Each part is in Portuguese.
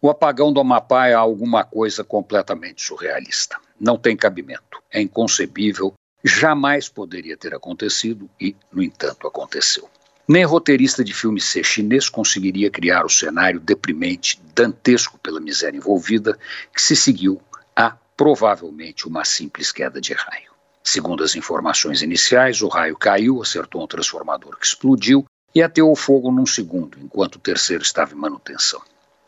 O apagão do Amapá é alguma coisa completamente surrealista. Não tem cabimento. É inconcebível. Jamais poderia ter acontecido e, no entanto, aconteceu. Nem roteirista de filme C chinês conseguiria criar o cenário deprimente, dantesco pela miséria envolvida, que se seguiu a provavelmente uma simples queda de raio. Segundo as informações iniciais, o raio caiu, acertou um transformador que explodiu e ateou fogo num segundo, enquanto o terceiro estava em manutenção.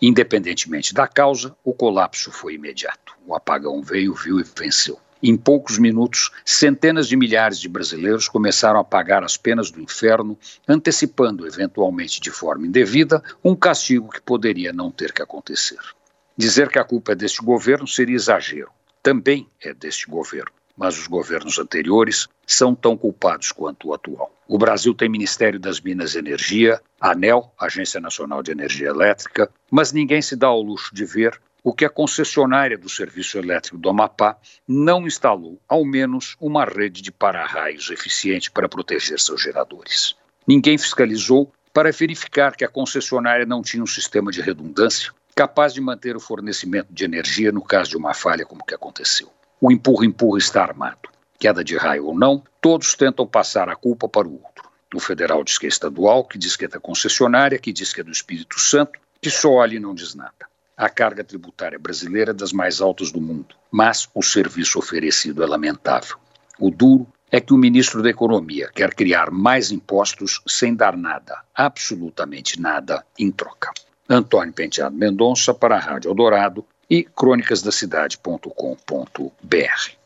Independentemente da causa, o colapso foi imediato. O apagão veio, viu e venceu. Em poucos minutos, centenas de milhares de brasileiros começaram a pagar as penas do inferno, antecipando, eventualmente de forma indevida, um castigo que poderia não ter que acontecer. Dizer que a culpa é deste governo seria exagero. Também é deste governo mas os governos anteriores são tão culpados quanto o atual. O Brasil tem Ministério das Minas e Energia, ANEL, Agência Nacional de Energia Elétrica, mas ninguém se dá ao luxo de ver o que a concessionária do Serviço Elétrico do Amapá não instalou, ao menos, uma rede de para-raios eficiente para proteger seus geradores. Ninguém fiscalizou para verificar que a concessionária não tinha um sistema de redundância capaz de manter o fornecimento de energia no caso de uma falha como que aconteceu. O empurra-empurra está armado. Queda de raio ou não, todos tentam passar a culpa para o outro. O federal diz que é estadual, que diz que é da concessionária, que diz que é do Espírito Santo, que só olha e não diz nada. A carga tributária brasileira é das mais altas do mundo, mas o serviço oferecido é lamentável. O duro é que o ministro da Economia quer criar mais impostos sem dar nada, absolutamente nada, em troca. Antônio Penteado Mendonça para a Rádio Eldorado, e crônicasdacidade.com.br.